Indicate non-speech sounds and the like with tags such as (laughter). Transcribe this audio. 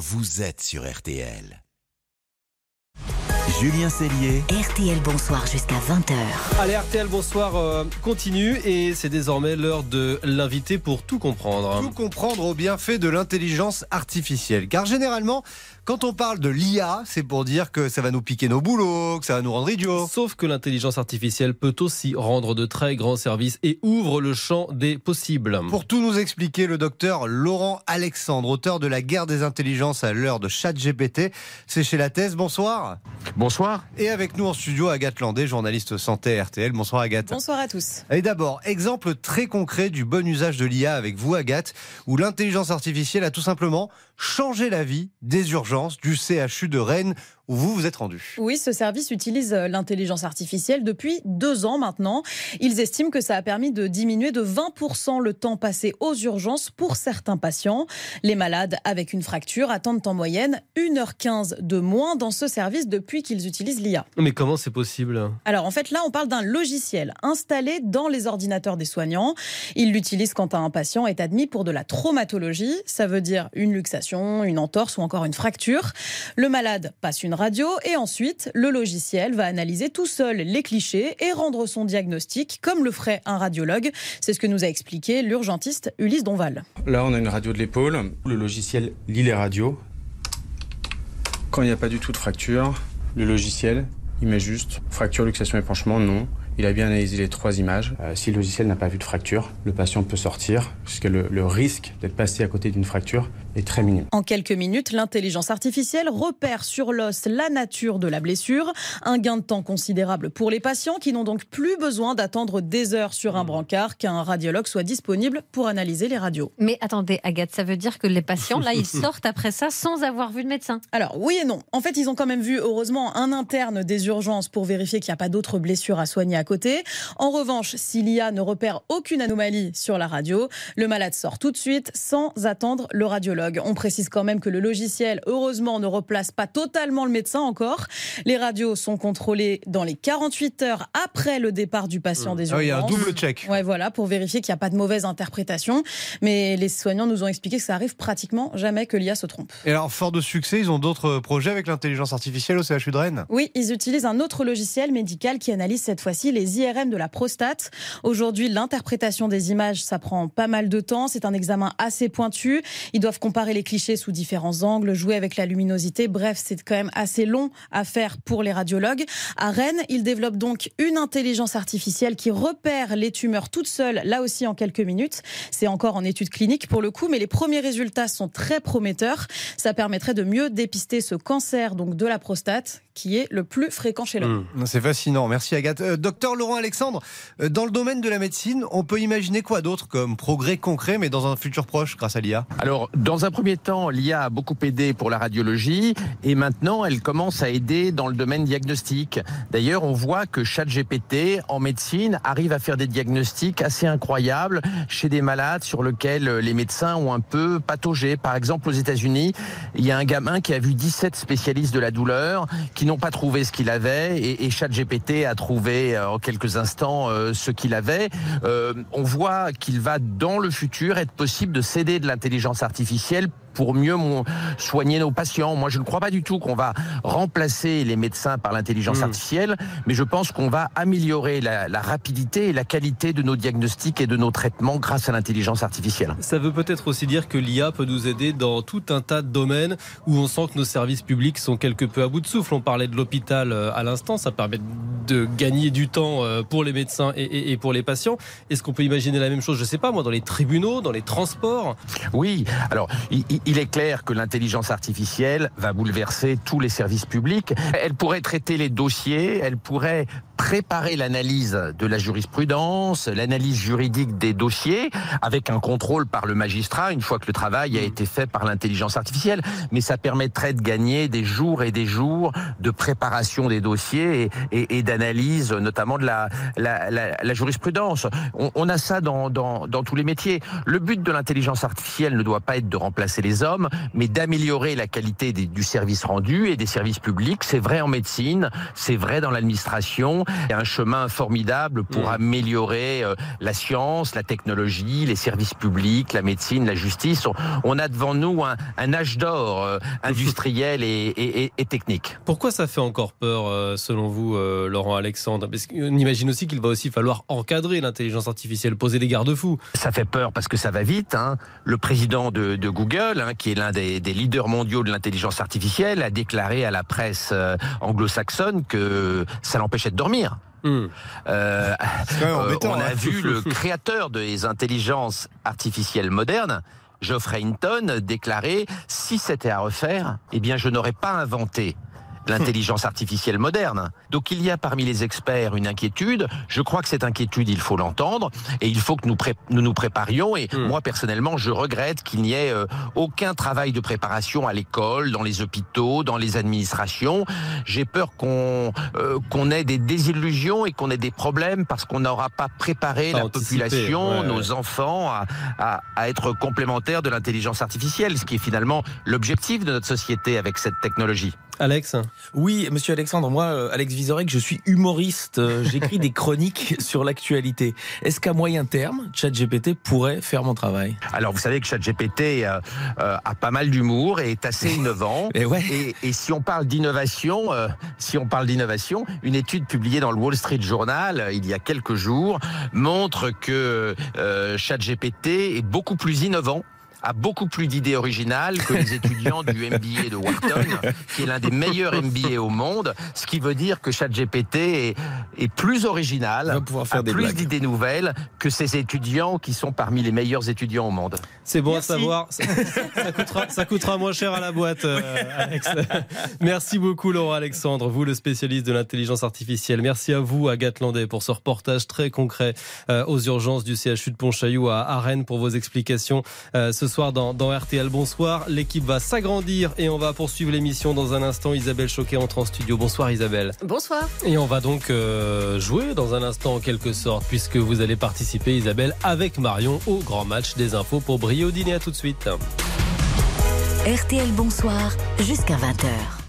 vous êtes sur RTL. Julien Cellier. RTL Bonsoir jusqu'à 20h. Allez, RTL Bonsoir euh, continue et c'est désormais l'heure de l'inviter pour tout comprendre. Tout comprendre au bienfait de l'intelligence artificielle. Car généralement, quand on parle de l'IA, c'est pour dire que ça va nous piquer nos boulots, que ça va nous rendre idiots. Sauf que l'intelligence artificielle peut aussi rendre de très grands services et ouvre le champ des possibles. Pour tout nous expliquer, le docteur Laurent Alexandre, auteur de La guerre des intelligences à l'heure de ChatGPT, c'est chez la thèse. Bonsoir. Bonsoir. Et avec nous en studio, Agathe Landé, journaliste santé RTL. Bonsoir Agathe. Bonsoir à tous. Et d'abord, exemple très concret du bon usage de l'IA avec vous Agathe, où l'intelligence artificielle a tout simplement changé la vie des urgences du CHU de Rennes où vous vous êtes rendu. Oui, ce service utilise euh, l'intelligence artificielle depuis deux ans maintenant. Ils estiment que ça a permis de diminuer de 20% le temps passé aux urgences pour certains patients. Les malades avec une fracture attendent en moyenne 1h15 de moins dans ce service depuis qu'ils utilisent l'IA. Mais comment c'est possible? Alors en fait là, on parle d'un logiciel installé dans les ordinateurs des soignants. Ils l'utilisent quand un patient est admis pour de la traumatologie. Ça veut dire une luxation, une entorse ou encore une fracture. Le malade passe une et ensuite le logiciel va analyser tout seul les clichés et rendre son diagnostic comme le ferait un radiologue. C'est ce que nous a expliqué l'urgentiste Ulysse Donval. Là, on a une radio de l'épaule. Le logiciel lit les radios. Quand il n'y a pas du tout de fracture, le logiciel, il met juste fracture, luxation, épanchement, non. Il a bien analysé les trois images. Euh, si le logiciel n'a pas vu de fracture, le patient peut sortir, puisque le, le risque d'être passé à côté d'une fracture est très minime. En quelques minutes, l'intelligence artificielle repère sur l'os la nature de la blessure, un gain de temps considérable pour les patients qui n'ont donc plus besoin d'attendre des heures sur un brancard qu'un radiologue soit disponible pour analyser les radios. Mais attendez, Agathe, ça veut dire que les patients, là, (laughs) ils sortent après ça sans avoir vu de médecin Alors oui et non. En fait, ils ont quand même vu, heureusement, un interne des urgences pour vérifier qu'il n'y a pas d'autres blessures à soigner à côté. En revanche, si l'IA ne repère aucune anomalie sur la radio, le malade sort tout de suite sans attendre le radiologue. On précise quand même que le logiciel, heureusement, ne replace pas totalement le médecin encore. Les radios sont contrôlées dans les 48 heures après le départ du patient des urgences. Ah, il y a un double check. Ouais, voilà, pour vérifier qu'il n'y a pas de mauvaise interprétation. Mais les soignants nous ont expliqué que ça arrive pratiquement jamais que l'IA se trompe. Et alors, fort de succès, ils ont d'autres projets avec l'intelligence artificielle au CHU de Rennes? Oui, ils utilisent un autre logiciel médical qui analyse cette fois-ci les IRM de la prostate. Aujourd'hui, l'interprétation des images, ça prend pas mal de temps. C'est un examen assez pointu. Ils doivent comparer les clichés sous différents angles, jouer avec la luminosité. Bref, c'est quand même assez long à faire pour les radiologues. À Rennes, ils développent donc une intelligence artificielle qui repère les tumeurs toutes seules, là aussi en quelques minutes. C'est encore en étude clinique pour le coup, mais les premiers résultats sont très prometteurs. Ça permettrait de mieux dépister ce cancer donc de la prostate qui est le plus fréquent chez l'homme. Mmh. C'est fascinant, merci Agathe. Euh, docteur Laurent Alexandre, euh, dans le domaine de la médecine, on peut imaginer quoi d'autre comme progrès concret, mais dans un futur proche grâce à l'IA Alors, dans un premier temps, l'IA a beaucoup aidé pour la radiologie et maintenant elle commence à aider dans le domaine diagnostic. D'ailleurs, on voit que ChatGPT en médecine arrive à faire des diagnostics assez incroyables chez des malades sur lesquels les médecins ont un peu pataugé. Par exemple, aux États-Unis, il y a un gamin qui a vu 17 spécialistes de la douleur qui n'ont pas trouvé ce qu'il avait et, et ChatGPT a trouvé euh, en quelques instants euh, ce qu'il avait. Euh, on voit qu'il va dans le futur être possible de céder de l'intelligence artificielle pour mieux soigner nos patients. Moi, je ne crois pas du tout qu'on va remplacer les médecins par l'intelligence Mmh. artificielle, mais je pense qu'on va améliorer la, la rapidité et la qualité de nos diagnostics et de nos traitements grâce à l'intelligence artificielle. Ça veut peut-être aussi dire que l'IA peut nous aider dans tout un tas de domaines où on sent que nos services publics sont quelque peu à bout de souffle. On parlait de l'hôpital euh, à l'instant, ça permet de gagner du temps euh, pour les médecins et, et- et pour les patients. Est-ce qu'on peut imaginer la même chose, je sais pas moi, dans les tribunaux, dans les transports? Oui, alors il, il- est clair que l'intelligence artificielle va bouleverser tous les services publics. Elle pourrait traiter les dossiers, elle pourrait préparer l'analyse de la jurisprudence, l'analyse juridique des dossiers, avec un contrôle par le magistrat une fois que le travail a été fait par l'intelligence artificielle. Mais ça permettrait de gagner des jours et des jours de préparation des dossiers et, d'analyse, notamment de la, jurisprudence. On, a ça dans, dans tous les métiers. Le but de l'intelligence artificielle ne doit pas être de remplacer les les hommes, mais d'améliorer la qualité des- du service rendu et des services publics. C'est vrai en médecine, c'est vrai dans l'administration. Il y a un chemin formidable pour Mm. améliorer euh, la science, la technologie, les services publics, la médecine, la justice. On, on a devant nous un, un âge d'or euh, industriel et, et- et- et technique. Pourquoi ça fait encore peur, euh, selon vous, euh, Laurent Alexandre? Parce qu'on imagine aussi qu'il va aussi falloir encadrer l'intelligence artificielle, poser des garde-fous. Ça fait peur parce que ça va vite. hein. Le président de, de Google, hein, qui est l'un des, des leaders mondiaux de l'intelligence artificielle, a déclaré à la presse euh, anglo-saxonne que ça l'empêchait de dormir. Hmm. Euh, euh, embêtant, on a hein. vu le (laughs) créateur des intelligences artificielles modernes, Geoffrey Hinton, déclarer si c'était à refaire, eh bien je n'aurais pas inventé l'intelligence artificielle moderne. Donc il y a parmi les experts une inquiétude. Je crois que cette inquiétude, il faut l'entendre et il faut que nous pré- nous, nous préparions. Et Hmm. moi personnellement, je regrette qu'il n'y ait euh, aucun travail de préparation à l'école, dans les hôpitaux, dans les administrations. J'ai peur qu'on euh, qu'on ait des désillusions et qu'on ait des problèmes parce qu'on n'aura pas préparé la population, ouais, nos enfants à, à- à être complémentaires de l'intelligence artificielle, ce qui est finalement l'objectif de notre société avec cette technologie. Alex Oui, monsieur Alexandre, moi, euh, Alex Vizorek, je suis humoriste. euh, J'écris des (laughs) chroniques sur l'actualité. Est-ce qu'à moyen terme, ChatGPT pourrait faire mon travail? Alors vous savez que ChatGPT euh, euh, a pas mal d'humour et est assez innovant. (laughs) Et ouais. Et, et si on parle d'innovation, euh, si on parle d'innovation, une étude publiée dans le Wall Street Journal il y a quelques jours montre que ChatGPT est beaucoup plus innovant a beaucoup plus d'idées originales que les étudiants du MBA de Wharton, qui est l'un des meilleurs MBA au monde, ce qui veut dire que ChatGPT est, est plus original, On va pouvoir faire a des plus d'idées nouvelles que ces étudiants qui sont parmi les meilleurs étudiants au monde. C'est bon Merci. à savoir. Ça, ça coûtera, ça coûtera moins cher à la boîte, euh, Alex. Merci beaucoup, Laurent Alexandre, vous le spécialiste de l'intelligence artificielle. Merci à vous, Agathe Landais, pour ce reportage très concret euh, aux urgences du CHU de Pontchaillou à, à Rennes pour vos explications euh, ce soir dans, dans RTL. Bonsoir. L'équipe va s'agrandir et on va poursuivre l'émission dans un instant. Isabelle Choquet entre en studio. Bonsoir, Isabelle. Bonsoir. Et on va donc euh, jouer dans un instant en quelque sorte, puisque vous allez participer, Isabelle, avec Marion au grand match des infos pour briller au dîner. À tout de suite. RTL Bonsoir jusqu'à 20h.